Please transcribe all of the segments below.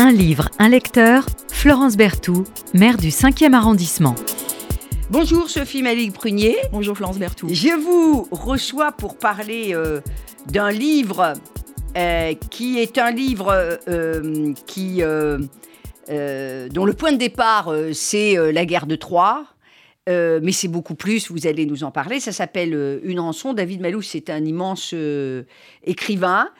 Un livre, un lecteur, Florence Berthoud, maire du 5e arrondissement. Bonjour Sophie Malik Prunier. Bonjour Florence Berthoud. Je vous reçois pour parler euh, d'un livre euh, qui est un livre euh, qui, dont le point de départ c'est la guerre de Troie. mais c'est beaucoup plus, vous allez nous en parler. Ça s'appelle Une rançon. David Malou, c'est un immense écrivain.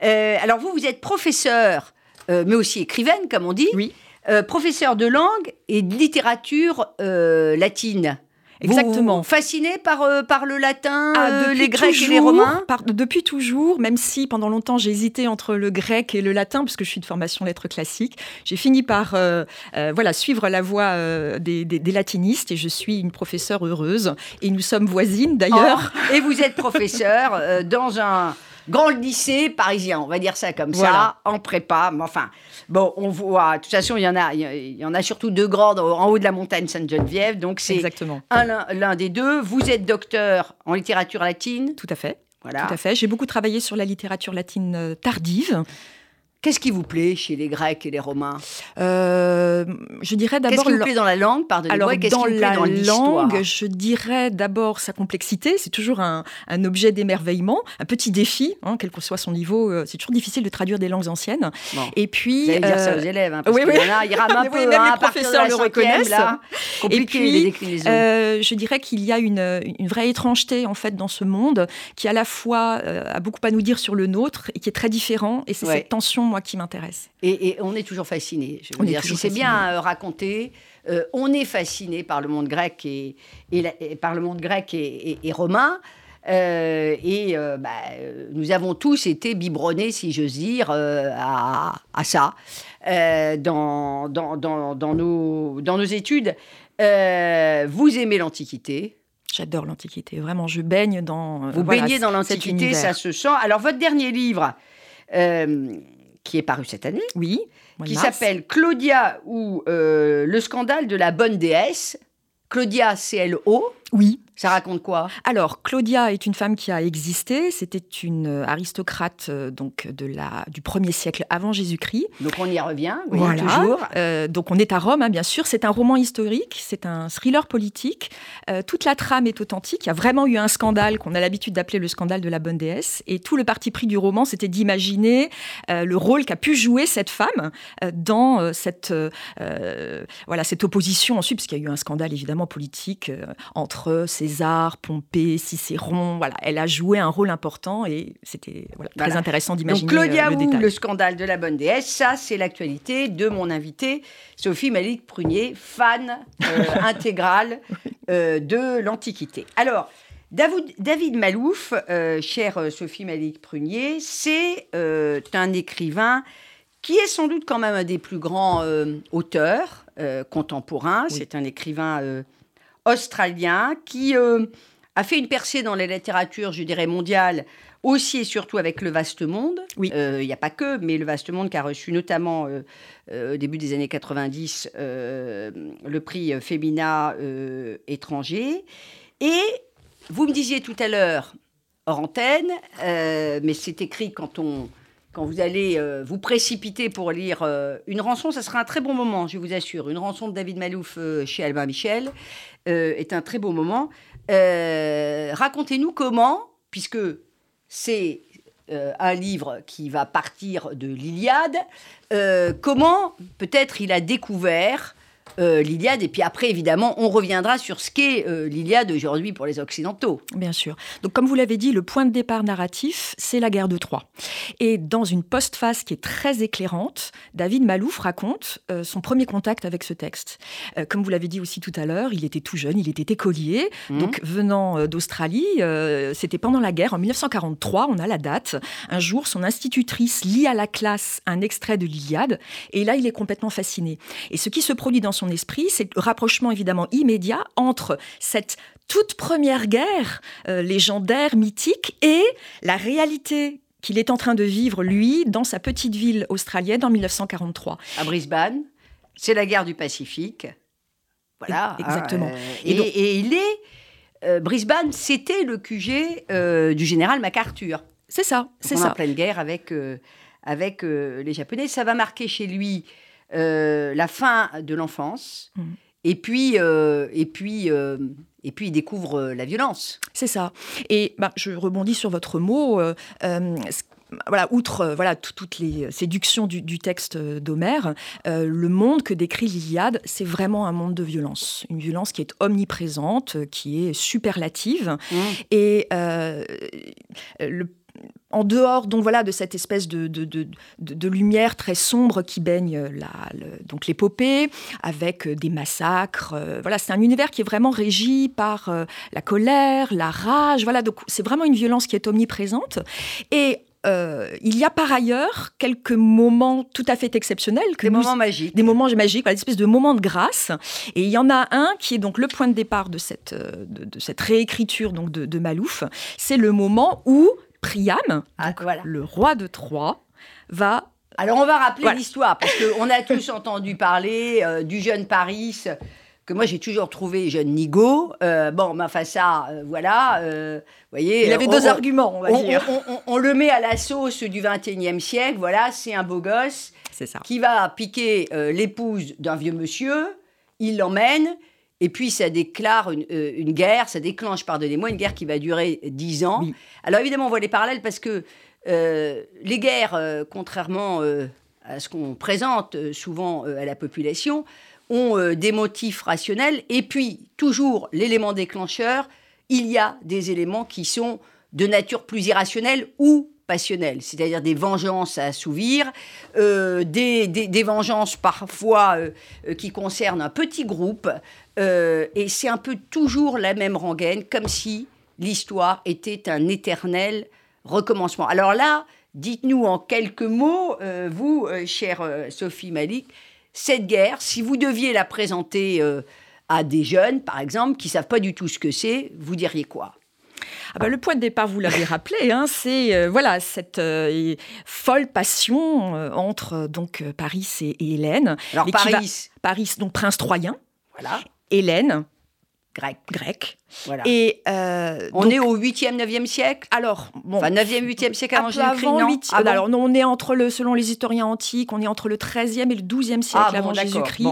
alors vous, vous êtes professeur, mais aussi écrivaine, comme on dit. Oui. Euh, professeur de langue et de littérature euh, latine. Exactement. fasciné par, euh, par le latin, ah, les Grecs et les Romains? Depuis toujours, même si pendant longtemps j'ai hésité entre le grec et le latin, puisque je suis de formation lettres classiques, j'ai fini par voilà, suivre la voie des, des, latinistes et je suis une professeure heureuse. Et nous sommes voisines d'ailleurs. Oh, et vous êtes professeur dans un grand lycée parisien, on va dire ça comme ça, en prépa. Mais enfin, bon, on voit, de toute façon, il y en a, il y en a surtout deux grandes en haut de la montagne Sainte-Geneviève. Donc c'est l'un des deux. Vous êtes docteur en littérature latine. Tout à fait. Voilà. Tout à fait. J'ai beaucoup travaillé sur la littérature latine euh, tardive. Qu'est-ce qui vous plaît chez les Grecs et les Romains? Euh, Je dirais d'abord. Qu'est-ce qui vous plaît dans la langue? Alors, dans la langue, je dirais d'abord sa complexité. C'est toujours un, objet d'émerveillement, un petit défi, hein, quel que soit son niveau. Euh, c'est toujours difficile de traduire des langues anciennes. Et puis. Vous allez dire ça aux euh, élèves, hein, parce oui, oui. Y en a, ils rament un peu. même hein, les professeurs le reconnaissent. Là, et puis, les je dirais qu'il y a une, une, vraie étrangeté en fait dans ce monde qui à la fois a beaucoup à nous dire sur le nôtre et qui est très différent. Et c'est cette tension moi, qui m'intéresse. Et, on est toujours fasciné. Je veux dire, si c'est bien euh, raconté, euh, on est fasciné par le monde grec et, par le monde grec et, romain. Euh, et bah, nous avons tous été biberonnés, si j'ose dire, à, ça dans, dans, dans, dans, nos, dans nos études. vous aimez l'Antiquité J'adore l'Antiquité, vraiment, je baigne dans. Vous baignez dans l'Antiquité, ça se sent. Alors, votre dernier livre, qui est paru cette année. Oui. Qui s'appelle Claudia ou euh, le scandale de la bonne déesse. Claudia, C-L-O. Oui. Ça raconte quoi? Alors, Claudia est une femme qui a existé. C'était une euh, aristocrate euh, donc de la, du 1er siècle avant Jésus-Christ. Donc on y revient, oui, voilà. toujours. Euh, donc on est à Rome, hein, bien sûr. C'est un roman historique, c'est un thriller politique. toute la trame est authentique. Il y a vraiment eu un scandale qu'on a l'habitude d'appeler le scandale de la bonne déesse. Et tout le parti pris du roman, c'était d'imaginer le rôle qu'a pu jouer cette femme dans cette, voilà, cette opposition ensuite, parce qu'il y a eu un scandale évidemment politique entre César, Pompée, Cicéron. Voilà, elle a joué un rôle important et c'était très intéressant d'imaginer. Donc Claudia euh, le, le scandale de la bonne déesse, ça c'est l'actualité de mon invité Sophie Malik Prunier, fan euh, intégrale euh, de l'Antiquité. Alors. David, David Malouf, chère Sophie Malik Prunier, c'est un écrivain qui est sans doute quand même un des plus grands auteurs contemporains. C'est un écrivain australien qui euh, a fait une percée dans la littérature, je dirais, mondiale, aussi et surtout avec Le Vaste Monde. Oui. Euh, il n'y a pas que, mais Le Vaste Monde qui a reçu notamment euh, au début des années 90 le prix Femina étranger. Et vous me disiez tout à l'heure, hors antenne, mais c'est écrit quand on quand vous allez vous précipiter pour lire une rançon, ça sera un très bon moment, je vous assure. Une rançon de David Malouf chez Albin Michel. Euh, est un très beau moment. Euh, racontez-nous comment, puisque c'est euh, un livre qui va partir de l'Iliade, comment peut-être il a découvert euh, l'Iliade. Et puis après, évidemment, on reviendra sur ce qu'est euh, l'Iliade aujourd'hui pour les Occidentaux. Bien sûr. Donc, comme vous l'avez dit, le point de départ narratif, c'est la guerre de Troie. Et dans une postface qui est très éclairante, David Malouf raconte euh, son premier contact avec ce texte. comme vous l'avez dit aussi tout à l'heure, il était tout jeune, il était écolier. Mmh. Donc, venant d'Australie, c'était pendant la guerre, en 1943, on a la date. Un jour, son institutrice lit à la classe un extrait de l'Iliade. Et là, il est complètement fasciné. Et ce qui se produit dans son esprit, c'est le rapprochement évidemment immédiat entre cette toute première guerre euh, légendaire, mythique, et la réalité qu'il est en train de vivre, lui, dans sa petite ville australienne en 1943. À Brisbane, c'est la guerre du Pacifique. Voilà. Hein, exactement. Euh, et, il est. Euh, Brisbane, c'était le QG du général MacArthur. C'est ça, c'est ça. en pleine guerre avec avec les Japonais. Ça va marquer chez lui la fin de l'enfance. Mmh. Et puis, et puis et puis il découvre la violence. C'est ça. Et bah, je rebondis sur votre mot. Euh, voilà, outre euh, voilà toutes les séductions du, texte d'Homère, euh, le monde que décrit l'Iliade, c'est vraiment un monde de violence, une violence qui est omniprésente, qui est superlative, mmh. et euh, en dehors donc voilà de cette espèce de, de, lumière très sombre qui baigne la, donc l'épopée avec des massacres voilà c'est un univers qui est vraiment régi par la colère la rage voilà donc c'est vraiment une violence qui est omniprésente et euh, il y a par ailleurs quelques moments tout à fait exceptionnels. des moments magiques. Des moments magiques, des espèces de moments de grâce. Et il y en a un qui est donc le point de départ de cette, euh, de, cette réécriture donc de, Malouf. C'est le moment où Priam, ah, le roi de Troie, va alors on va rappeler l'histoire, parce qu'on a tous entendu parler euh, du jeune Paris que moi j'ai toujours trouvé jeune nigo. Euh, bon, mais enfin ça, euh, voilà. Voyez, il avait deux arguments, on va dire. On, le met à la sauce du 21e siècle. Voilà, c'est un beau gosse ça. qui va piquer l'épouse d'un vieux monsieur. Il l'emmène. Et puis ça déclare une, guerre, ça déclenche, pardonnez-moi, une guerre qui va durer dix ans. Alors évidemment, on voit les parallèles parce que les guerres, contrairement à ce qu'on présente souvent à la population, ont euh, des motifs rationnels. Et puis, toujours, l'élément déclencheur, il y a des éléments qui sont de nature plus irrationnelle ou passionnelle, c'est-à-dire des vengeances à assouvir, euh, des, vengeances parfois euh, qui concernent un petit groupe, et c'est un peu toujours la même rengaine, comme si l'histoire était un éternel recommencement. Alors là, dites-nous en quelques mots, vous, chère Sophie Malik, cette guerre, si vous deviez la présenter euh, à des jeunes, par exemple, qui savent pas du tout ce que c'est, vous diriez quoi? Ah bah, le point de départ, vous l'avez rappelé, hein, c'est euh, voilà cette euh, folle passion entre donc Paris et, Hélène. Alors Paris, Paris donc prince troyen. Voilà. Hélène, grec. Grec. Voilà. Et on est au 8e, 9e siècle? Alors, bon, enfin 9e, 8e siècle avant Jésus-Christ, non? ah Alors, on est entre le, selon les historiens antiques, on est entre le 13e et le 12e siècle ah avant Jésus-Christ.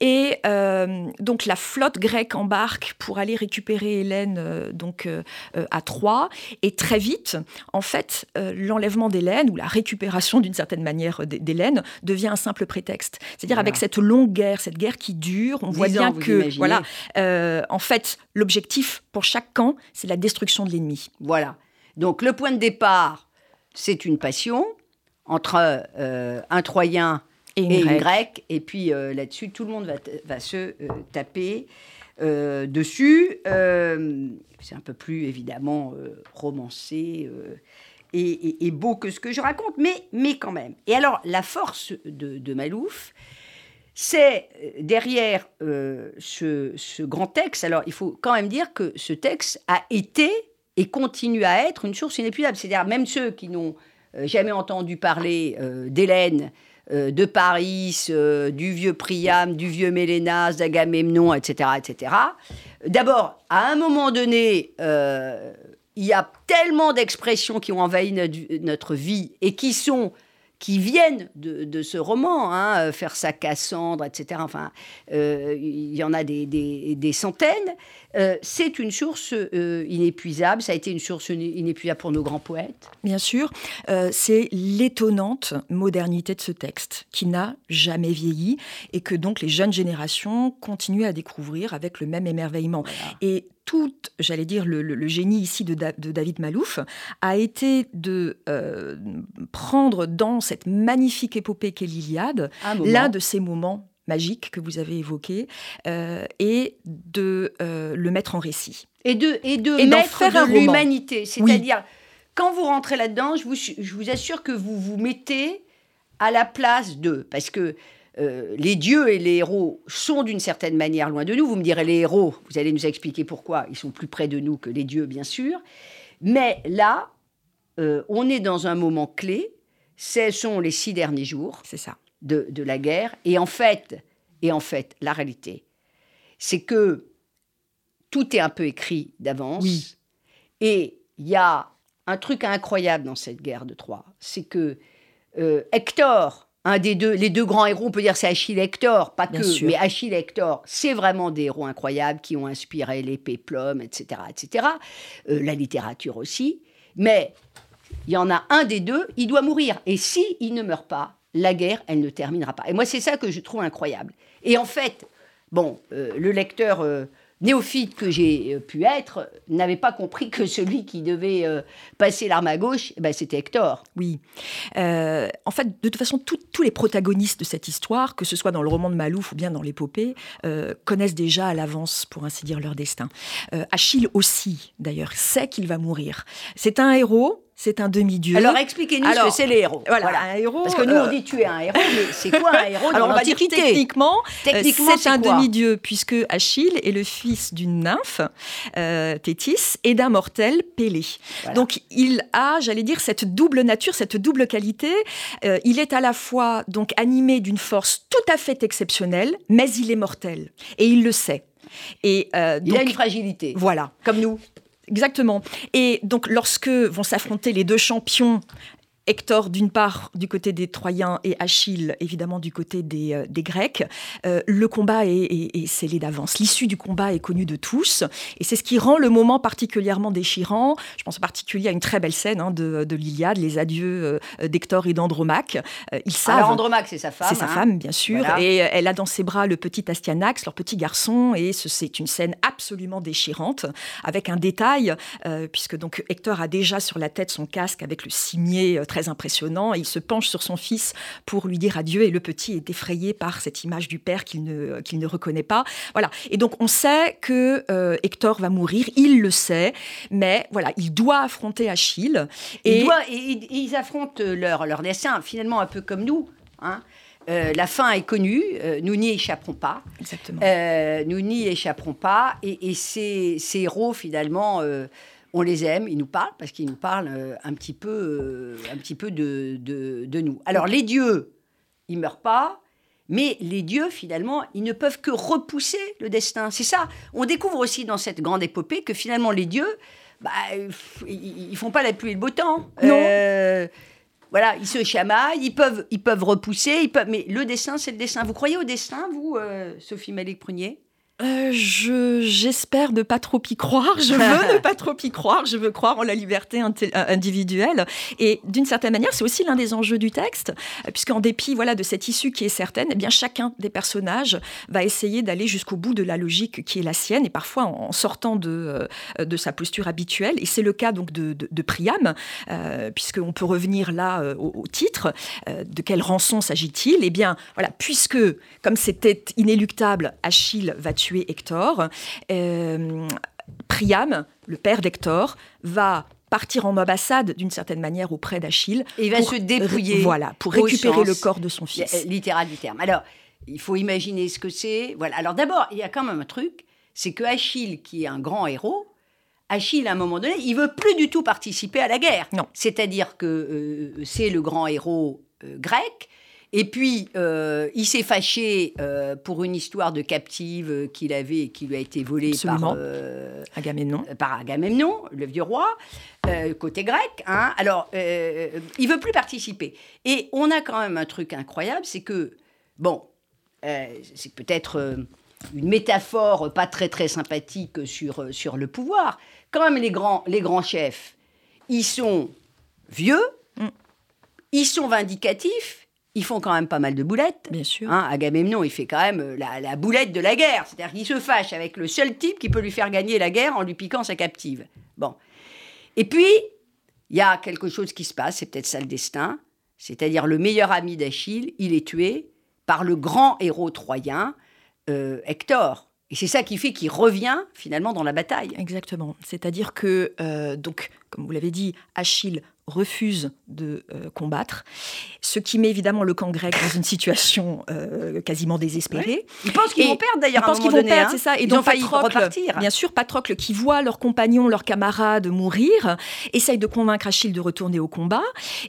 Et euh, donc la flotte grecque embarque pour aller récupérer Hélène euh, donc euh, à Troie. Et très vite, en fait, l'enlèvement d'Hélène ou la récupération d'une certaine manière d'Hélène devient un simple prétexte. C'est-à-dire avec cette longue guerre, cette guerre qui dure, on voit bien que voilà, en fait, l'objectif pour chaque camp, c'est la destruction de l'ennemi. Voilà. Donc le point de départ, c'est une passion entre un Troyen et une, grecque. Et puis euh, là-dessus, tout le monde va, se euh, taper euh, dessus. c'est un peu plus évidemment romancé. Et, beau que ce que je raconte, mais, mais quand même. Et alors, la force de, Malouf, c'est derrière ce, ce, grand texte, alors il faut quand même dire que ce texte a été et continue à être une source inépuisable. C'est-à-dire même ceux qui n'ont jamais entendu parler d'Hélène, euh, de Paris, euh, du vieux Priam, du vieux Mélénas, d'Agamemnon, etc., etc. D'abord, à un moment donné, euh, il y a tellement d'expressions qui ont envahi notre, vie et qui sont qui viennent de, ce roman, hein, faire sa Cassandre, etc. Enfin, il y en a des centaines. Euh, c'est une source euh, inépuisable, ça a été une source inépuisable pour nos grands poètes. Bien sûr, euh, c'est l'étonnante modernité de ce texte qui n'a jamais vieilli et que donc les jeunes générations continuent à découvrir avec le même émerveillement. Et tout, j'allais dire, le, génie ici de, David Malouf a été de prendre dans cette magnifique épopée qu'est l'Iliade l'un de ces moments magique que vous avez évoqué euh, et de euh, le mettre en récit. Et de, et de mettre de l'humanité. C'est-à-dire, quand vous rentrez là-dedans, je vous, je vous assure que vous vous mettez à la place d'eux. Parce que euh, les dieux et les héros sont d'une certaine manière loin de nous. Vous me direz les héros, vous allez nous expliquer pourquoi. Ils sont plus près de nous que les dieux, bien sûr. Mais là, on est dans un moment clé. Ce sont les six derniers jours. C'est ça de, la guerre. Et en fait, et en fait, la réalité, c'est que tout est un peu écrit d'avance. Et il y a un truc incroyable dans cette guerre de Troie, c'est que euh, Hector, un des deux, les deux grands héros, on peut dire c'est Achille et Hector, pas Bien que, sûr. mais Achille et Hector, c'est vraiment des héros incroyables qui ont inspiré les péplums, etc., etc. Euh, la littérature aussi. Mais il y en a un des deux, il doit mourir. Et si il ne meurt pas, la guerre, elle ne terminera pas. Et moi, c'est ça que je trouve incroyable. Et en fait, bon, euh, le lecteur euh, néophyte que j'ai euh, pu être n'avait pas compris que celui qui devait passer l'arme à gauche, eh ben, c'était Hector. Oui. En fait, de toute façon, tous les protagonistes de cette histoire, que ce soit dans le roman de Malouf ou bien dans l'épopée, connaissent déjà à l'avance, pour ainsi dire, leur destin. Achille aussi, d'ailleurs, sait qu'il va mourir. C'est un héros, c'est un demi-dieu. Alors expliquez-nous ce que c'est les héros. voilà, un héros. Parce que nous, on euh, dit tu es un héros, mais c'est quoi un héros alors dans on va dire techniquement, euh, Techniquement, c'est un demi-dieu puisque Achille est le fils d'une nymphe, euh, Thétis, et d'un mortel, Pélée. Voilà. Donc il a, j'allais dire, cette double nature, cette double qualité. Euh, il est à la fois donc animé d'une force tout à fait exceptionnelle, mais il est mortel et il le sait. Et euh, Il a donc une fragilité, voilà. comme nous. Exactement. Et donc, lorsque vont s'affronter les deux champions, Hector d'une part du côté des Troyens et Achille évidemment du côté des, euh, des Grecs, euh, le combat est, est- est scellé d'avance. L'issue du combat est connue de tous et c'est ce qui rend le moment particulièrement déchirant. Je pense en particulier à une très belle scène hein, de, de l'Iliade, les adieux euh, d'Hector et d'Andromaque. Ils savent. Alors Andromaque, c'est sa femme. C'est sa hein. femme, bien sûr. Voilà. Et elle a dans ses bras le petit Astyanax, leur petit garçon. Et ce- c'est une scène absolument déchirante, avec un détail, euh, puisque donc Hector a déjà sur la tête son casque avec le cimier euh, très impressionnant. Il se penche sur son fils pour lui dire adieu. Et le petit est effrayé par cette image du père qu'il ne, qu'il ne reconnaît pas. Voilà. Et donc on sait que euh, Hector va mourir. Il le sait. Mais voilà, il doit affronter Achille. Ils, Et doivent- et- et- ils affrontent leur, leur destin, finalement un peu comme nous. hein. Euh, la fin est connue, euh, nous n'y échapperons pas. exactement. Euh, nous n'y échapperons pas. Et, et ces, ces héros, finalement, on les aime, ils nous parlent, parce qu'ils nous parlent euh, un petit peu, euh, un petit peu de, de- de nous. Alors, les dieux, ils meurent pas. Mais les dieux, finalement, ils ne peuvent que repousser le destin. C'est ça. On découvre aussi dans cette grande épopée que finalement, les dieux, bah, ils, ils font pas la pluie et le beau temps. Non. Euh, voilà, ils se chamaillent, ils peuvent, ils peuvent repousser, ils peuvent... mais le destin, c'est le destin. Vous croyez au destin, vous, euh, Sophie Malik-Prunier Euh, je j'espère ne pas trop y croire. Je veux ne pas trop y croire. Je veux croire en la liberté euh, individuelle. Et d'une certaine manière, c'est aussi l'un des enjeux du texte, puisqu'en dépit voilà de cette issue qui est certaine, eh bien chacun des personnages va essayer d'aller jusqu'au bout de la logique qui est la sienne, et parfois en, sortant de euh, de sa posture habituelle. Et c'est le cas donc de, de, de Priam, euh, puisqu'on peut revenir là euh, au, au titre. De quelle rançon s'agit-il? Eh bien, voilà, puisque comme c'était inéluctable, Achille va tuer Hector. euh, Priam, le père d'Hector, va partir en ambassade d'une certaine manière auprès d'Achille. Et il va pour se dépouiller. Voilà, pour récupérer sens le corps de son fils. littéral du terme. Alors, il faut imaginer ce que c'est. Voilà. Alors d'abord, il y a quand même un truc, c'est que Achille, qui est un grand héros, Achille, à un moment donné, il veut plus du tout participer à la guerre. Non. C'est-à-dire que euh, c'est le grand héros euh, grec. Et puis, euh, il s'est fâché euh, pour une histoire de captive euh, qu'il avait et qui lui a été volée par, euh, Agamemnon. par Agamemnon, le vieux roi, côté grec. Hein. Alors, il veut plus participer. Et on a quand même un truc incroyable, c'est que, bon, c'est peut-être une métaphore pas très très sympathique sur, sur le pouvoir. Quand même, les grands, les grands chefs, ils sont vieux, Mm. ils sont vindicatifs, ils font quand même pas mal de boulettes. Bien sûr. Hein, Agamemnon, il fait quand même euh, la, la boulette de la guerre. C'est-à-dire qu'il se fâche avec le seul type qui peut lui faire gagner la guerre en lui piquant sa captive. Bon. Et puis, il y a quelque chose qui se passe, c'est peut-être ça le destin. C'est-à-dire le meilleur ami d'Achille, il est tué par le grand héros troyen, euh, Hector. Et c'est ça qui fait qu'il revient finalement dans la bataille. Exactement. C'est-à-dire que, euh, donc, comme vous l'avez dit, Achille refuse de euh, combattre, ce qui met évidemment le camp grec dans une situation euh, quasiment désespérée. Ils pensent qu'ils Et vont perdre d'ailleurs Ils pensent qu'ils vont donné, perdre, hein. c'est ça. Et Ils donc ont failli Patrocle, repartir. bien sûr, Patrocle qui voit leurs compagnons, leurs camarades mourir, essaye de convaincre Achille de retourner au combat.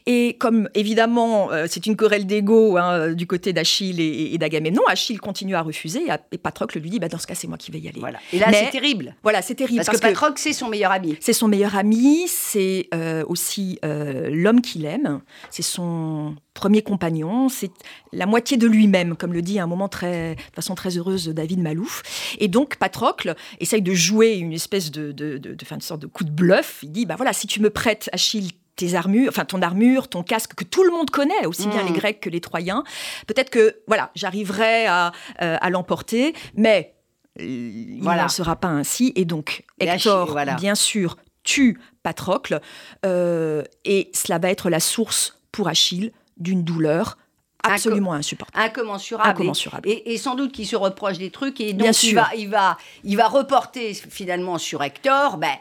Et comme évidemment euh, c'est une querelle d'ego hein, du côté d'Achille et, et d'Agamemnon, Achille continue à refuser et, et Patrocle lui dit bah, dans ce cas c'est moi qui vais y aller. Voilà. Et là, c'est terrible. Voilà, c'est terrible Parce, que Patrocle, c'est son meilleur ami. c'est son meilleur ami, c'est euh, aussi euh, l'homme qu'il aime, c'est son premier compagnon, c'est la moitié de lui-même, comme le dit à un moment très, de façon très heureuse David Malouf. Et donc Patrocle essaye de jouer une espèce de, de, de, de, une sorte de coup de bluff. Il dit, bah voilà, si tu me prêtes Achille tes armures, enfin ton armure, ton casque que tout le monde connaît, aussi bien les mm. Grecs que les Troyens, peut-être que voilà, j'arriverai à, euh, à l'emporter, mais il voilà. n'en sera pas ainsi. Et donc Hector, bien sûr, tue Patrocle, euh, et cela va être la source pour Achille d'une douleur absolument insupportable. Incommensurable. Incommensurable. Et, sans doute qu'il se reproche des trucs et donc Bien il, Va, il, va, il va reporter finalement sur Hector ben,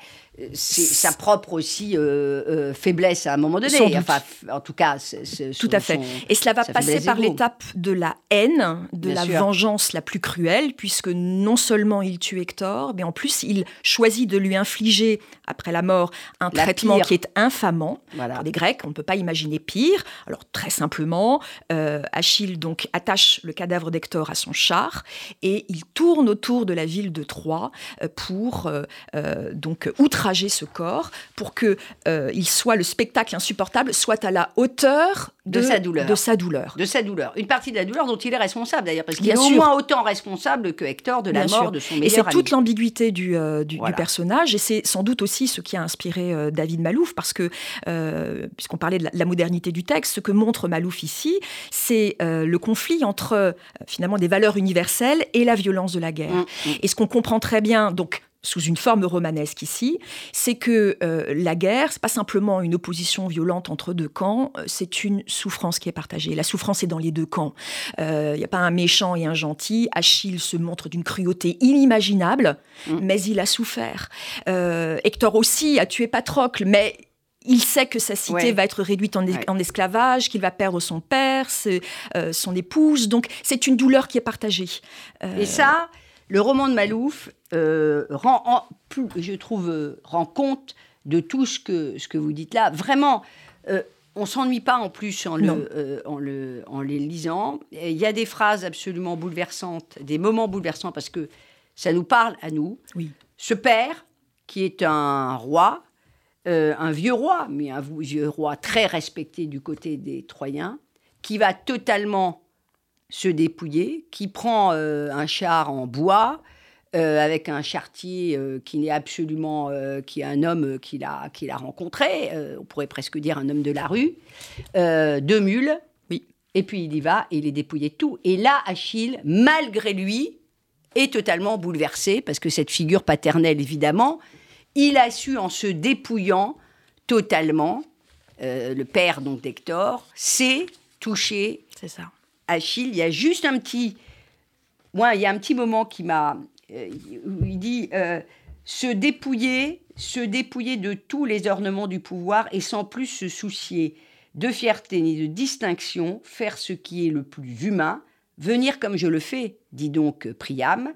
c'est sa propre aussi euh, euh, faiblesse à un moment donné. Enfin, en tout cas, c'est, tout à fait. et cela va passer par l'étape de la haine, de la vengeance la plus cruelle, puisque non seulement il tue Hector, mais en plus il choisit de lui infliger après la mort un traitement qui est infamant. Pour les Grecs, on ne peut pas imaginer pire. Alors très simplement, euh, Achille donc attache le cadavre d'Hector à son char et il tourne autour de la ville de Troie pour donc outrager ce corps pour que euh, il soit le spectacle insupportable soit à la hauteur de, sa douleur. De sa douleur. De sa douleur. Une partie de la douleur dont il est responsable d'ailleurs, parce qu'il est au moins autant responsable que Hector de la mort de son meilleur Et c'est toute l'ambiguïté du, euh, du, personnage, et c'est sans doute aussi ce qui a inspiré euh, David Malouf, parce que, puisqu'on parlait de la, modernité du texte, ce que montre Malouf ici, c'est le conflit entre finalement des valeurs universelles et la violence de la guerre. Mm, mm. Et ce qu'on comprend très bien, donc sous une forme romanesque ici, c'est que euh, la guerre, c'est pas simplement une opposition violente entre deux camps, euh, c'est une souffrance qui est partagée. La souffrance est dans les deux camps. Il euh, n'y a pas un méchant et un gentil. Achille se montre d'une cruauté inimaginable, mm. mais il a souffert. Hector aussi a tué Patrocle, mais il sait que sa cité va être réduite en, en esclavage, qu'il va perdre son père, son épouse. Donc c'est une douleur qui est partagée. Et ça, le roman de Malouf euh, rend, plus, je trouve, euh, rend compte de tout ce que, ce que vous dites là. Vraiment, euh, on s'ennuie pas en plus en, le, en, le, en les lisant. Il y a des phrases absolument bouleversantes, des moments bouleversants parce que ça nous parle à nous. Oui. Ce père, qui est un roi, un vieux roi, mais un vieux roi très respecté du côté des Troyens, qui va totalement se dépouiller, qui prend un char en bois, euh, avec un chartier euh, qui n'est absolument, euh, qui est un homme qu'il a, qu'il a rencontré, on pourrait presque dire un homme de la rue, deux mules, oui. et puis il y va et il est dépouillé de tout. Et là, Achille, malgré lui, est totalement bouleversé, parce que cette figure paternelle, évidemment, il a su, en se dépouillant totalement, le père donc d'Hector, c'est toucher C'est ça. Achille. Il y a juste un petit... Moi, il y a un petit moment qui m'a euh, il dit euh, se dépouiller, se dépouiller de tous les ornements du pouvoir et sans plus se soucier de fierté ni de distinction, faire ce qui est le plus humain, venir comme je le fais, dit donc Priam,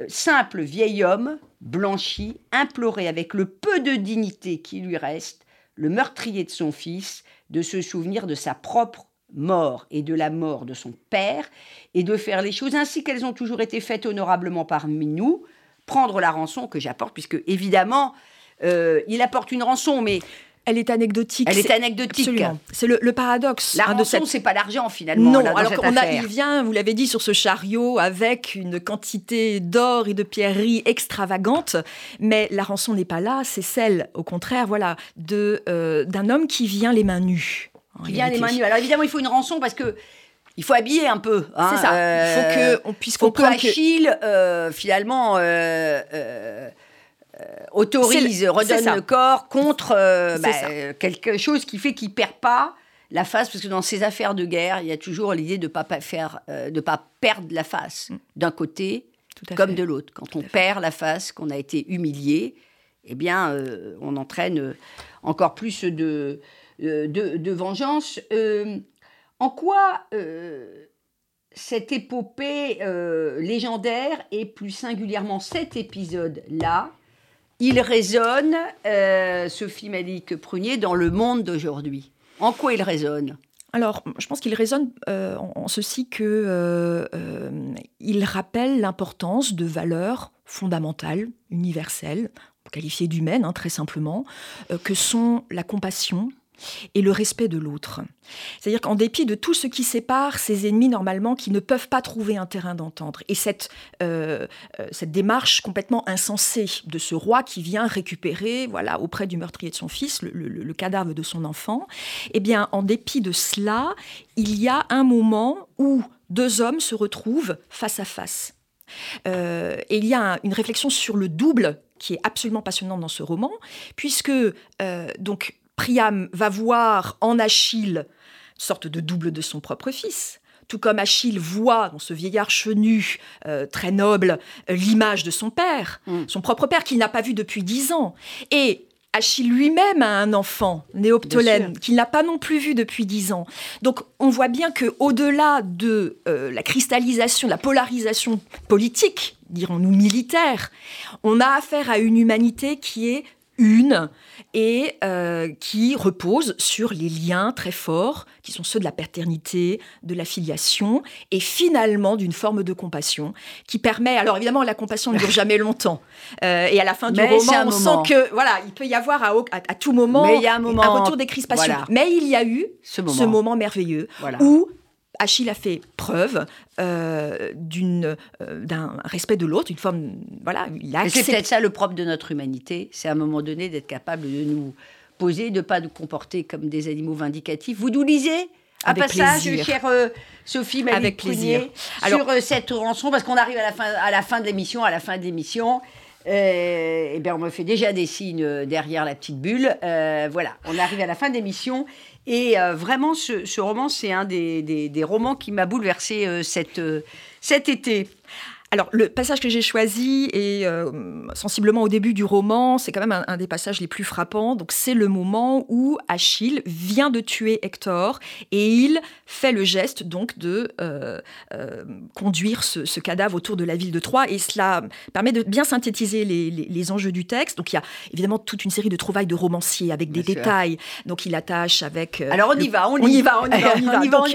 euh, simple vieil homme, blanchi, implorer avec le peu de dignité qui lui reste, le meurtrier de son fils, de se souvenir de sa propre mort et de la mort de son père, et de faire les choses ainsi qu'elles ont toujours été faites honorablement parmi nous, prendre la rançon que j'apporte, puisque évidemment, euh, il apporte une rançon, mais... Elle est anecdotique. Elle est, anecdotique. C'est le, paradoxe. La rançon, ce c'est pas l'argent finalement. Non, alors a, il vient, vous l'avez dit, sur ce chariot avec une quantité d'or et de pierreries extravagante, mais la rançon n'est pas là. C'est celle, au contraire, voilà, de euh, d'un homme qui vient les mains nues. Mains nues. Alors évidemment, il faut une rançon parce que il faut habiller un peu. Hein, c'est ça. il faut que on puisse faut comprendre que Achille euh, finalement euh, euh, autorise, redonne le corps contre bah, quelque chose qui fait qu'il perd pas la face parce que dans ces affaires de guerre, il y a toujours l'idée de pas faire, de pas perdre la face mm. d'un côté comme de l'autre. Quand on perd la face, qu'on a été humilié, eh bien, on entraîne encore plus de euh, de, vengeance. Euh, en quoi euh, cette épopée légendaire, et plus singulièrement cet épisode-là, il résonne, Sophie Malik Prunier, dans le monde d'aujourd'hui? En quoi il résonne? Alors, je pense qu'il résonne en, ceci que il rappelle l'importance de valeurs fondamentales, universelles, qualifiées d'humaines, hein, très simplement, que sont la compassion, et le respect de l'autre. C'est-à-dire qu'en dépit de tout ce qui sépare ces ennemis normalement qui ne peuvent pas trouver un terrain d'entendre, et cette, euh, euh, cette démarche complètement insensée de ce roi qui vient récupérer, voilà, auprès du meurtrier de son fils, le, cadavre de son enfant, eh bien, en dépit de cela, il y a un moment où deux hommes se retrouvent face à face. Euh, et il y a une réflexion sur le double qui est absolument passionnante dans ce roman, puisque donc Priam va voir en Achille sorte de double de son propre fils. Tout comme Achille voit dans ce vieillard chenu, euh, très noble, l'image de son père, mm. son propre père qu'il n'a pas vu depuis dix ans. Et Achille lui-même a un enfant, Néoptolène, qu'il n'a pas non plus vu depuis dix ans. Donc on voit bien que au-delà de euh, la cristallisation, la polarisation politique, dirons-nous militaire, on a affaire à une humanité qui est une et euh, qui repose sur les liens très forts qui sont ceux de la paternité, de la filiation et finalement d'une forme de compassion qui permet. Alors évidemment, la compassion ne dure jamais longtemps euh, et à la fin du roman, on sent que voilà, il peut y avoir à, à, tout moment, un, retour des crispations. Mais il y a eu ce moment, merveilleux où Achille a fait preuve euh, euh, d'un respect de l'autre, une forme, voilà, il a C'est peut-être ça le propre de notre humanité, c'est à un moment donné d'être capable de nous poser, de ne pas nous comporter comme des animaux vindicatifs. Vous nous lisez un passage, chère euh, Sophie Avec plaisir. sur cette rançon, parce qu'on arrive à la fin, à la fin de l'émission, à la fin de l'émission. Eh bien, on me fait déjà des signes derrière la petite bulle. voilà, on arrive à la fin de l'émission. Et euh, vraiment, ce, roman, c'est un des, romans qui m'a bouleversé euh, euh, cet été. Alors, le passage que j'ai choisi est euh, sensiblement au début du roman, c'est quand même un, des passages les plus frappants. Donc, c'est le moment où Achille vient de tuer Hector et il fait le geste donc de euh, euh, conduire ce, cadavre autour de la ville de Troie. Et cela permet de bien synthétiser les, enjeux du texte. Donc, il y a évidemment toute une série de trouvailles de romanciers avec des détails. Donc, il attache avec. Alors, on y va, on, y va, on y va, on y va. donc,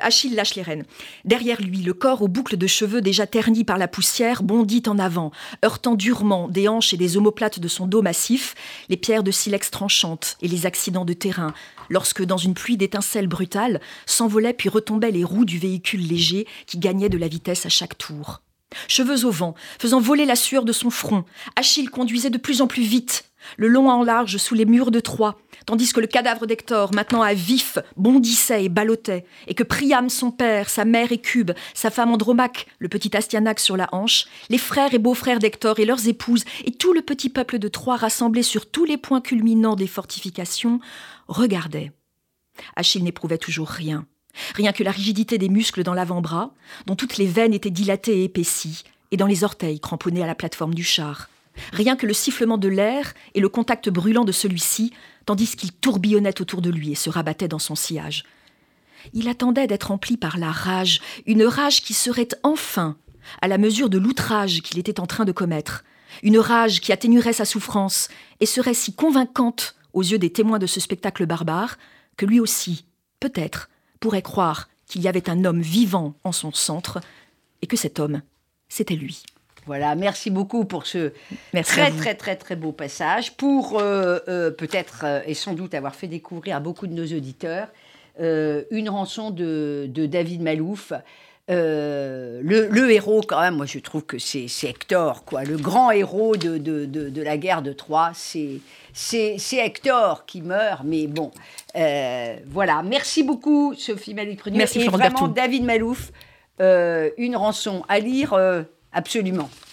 Achille lâche les rênes. Derrière lui, le corps aux boucles de cheveux déjà ternis par la poussière, bondit en avant, heurtant durement des hanches et des omoplates de son dos massif, les pierres de silex tranchantes et les accidents de terrain, lorsque, dans une pluie d'étincelles brutales, s'envolaient puis retombaient les roues du véhicule léger qui gagnait de la vitesse à chaque tour. Cheveux au vent, faisant voler la sueur de son front, Achille conduisait de plus en plus vite, le long en large sous les murs de Troie, tandis que le cadavre d'Hector, maintenant à vif, bondissait et ballottait, et que Priam son père, sa mère et Cube, sa femme Andromaque, le petit Astyanax sur la hanche, les frères et beaux-frères d'Hector et leurs épouses, et tout le petit peuple de Troie rassemblé sur tous les points culminants des fortifications, regardaient. Achille n'éprouvait toujours rien, rien que la rigidité des muscles dans l'avant-bras, dont toutes les veines étaient dilatées et épaissies, et dans les orteils cramponnés à la plateforme du char rien que le sifflement de l'air et le contact brûlant de celui-ci, tandis qu'il tourbillonnait autour de lui et se rabattait dans son sillage. Il attendait d'être rempli par la rage, une rage qui serait enfin à la mesure de l'outrage qu'il était en train de commettre, une rage qui atténuerait sa souffrance et serait si convaincante aux yeux des témoins de ce spectacle barbare que lui aussi, peut-être, pourrait croire qu'il y avait un homme vivant en son centre et que cet homme, c'était lui. Voilà, merci beaucoup pour ce très très très très beau passage, pour euh, euh, peut-être euh, et sans doute avoir fait découvrir à beaucoup de nos auditeurs une rançon de, David Malouf. Le, héros, quand même, moi je trouve que c'est Hector, quoi. Le grand héros de, de, la guerre de Troie, c'est Hector qui meurt, mais bon, voilà. Merci beaucoup, Sophie malouf Merci, et vraiment, David Malouf, une rançon à lire Absolument.